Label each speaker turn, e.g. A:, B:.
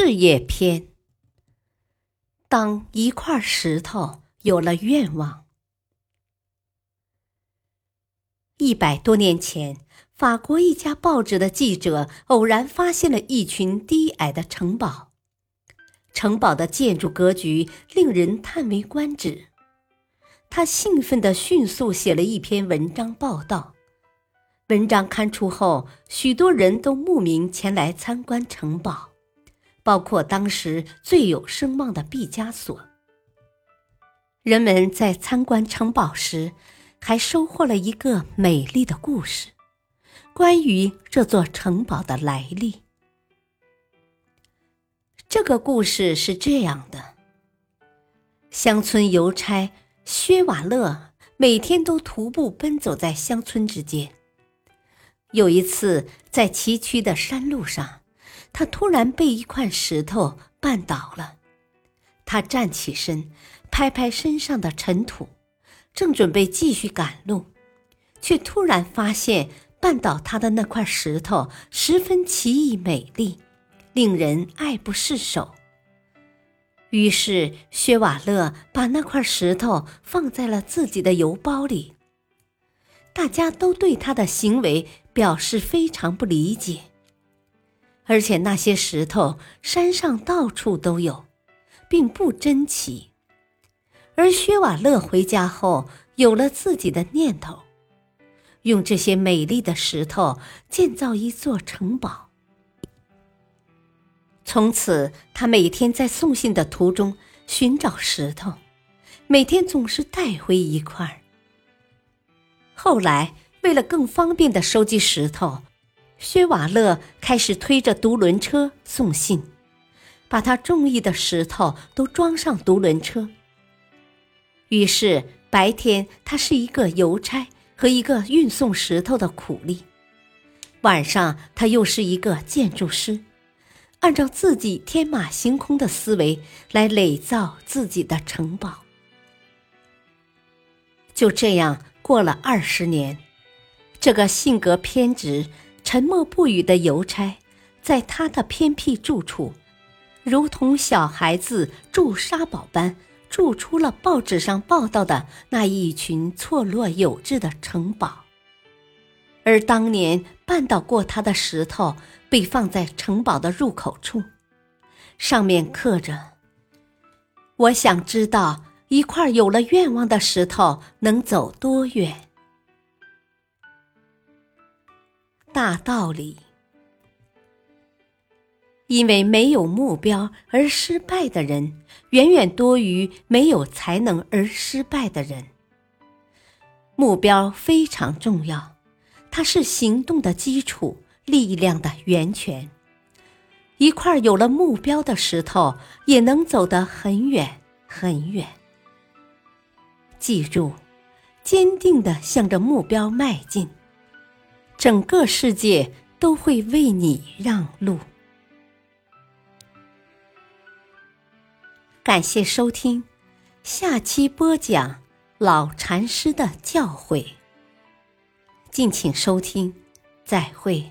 A: 事业篇。当一块石头有了愿望。一百多年前，法国一家报纸的记者偶然发现了一群低矮的城堡，城堡的建筑格局令人叹为观止。他兴奋地迅速写了一篇文章报道。文章刊出后，许多人都慕名前来参观城堡。包括当时最有声望的毕加索。人们在参观城堡时，还收获了一个美丽的故事，关于这座城堡的来历。这个故事是这样的：乡村邮差薛瓦勒每天都徒步奔走在乡村之间。有一次，在崎岖的山路上。他突然被一块石头绊倒了，他站起身，拍拍身上的尘土，正准备继续赶路，却突然发现绊倒他的那块石头十分奇异美丽，令人爱不释手。于是薛瓦勒把那块石头放在了自己的邮包里。大家都对他的行为表示非常不理解。而且那些石头山上到处都有，并不珍奇。而薛瓦勒回家后有了自己的念头，用这些美丽的石头建造一座城堡。从此，他每天在送信的途中寻找石头，每天总是带回一块儿。后来，为了更方便的收集石头。薛瓦勒开始推着独轮车送信，把他中意的石头都装上独轮车。于是白天他是一个邮差和一个运送石头的苦力，晚上他又是一个建筑师，按照自己天马行空的思维来垒造自己的城堡。就这样过了二十年，这个性格偏执。沉默不语的邮差，在他的偏僻住处，如同小孩子筑沙堡般筑出了报纸上报道的那一群错落有致的城堡。而当年绊倒过他的石头被放在城堡的入口处，上面刻着：“我想知道一块有了愿望的石头能走多远。”大道理，因为没有目标而失败的人，远远多于没有才能而失败的人。目标非常重要，它是行动的基础，力量的源泉。一块有了目标的石头，也能走得很远很远。记住，坚定的向着目标迈进。整个世界都会为你让路。感谢收听，下期播讲老禅师的教诲。敬请收听，再会。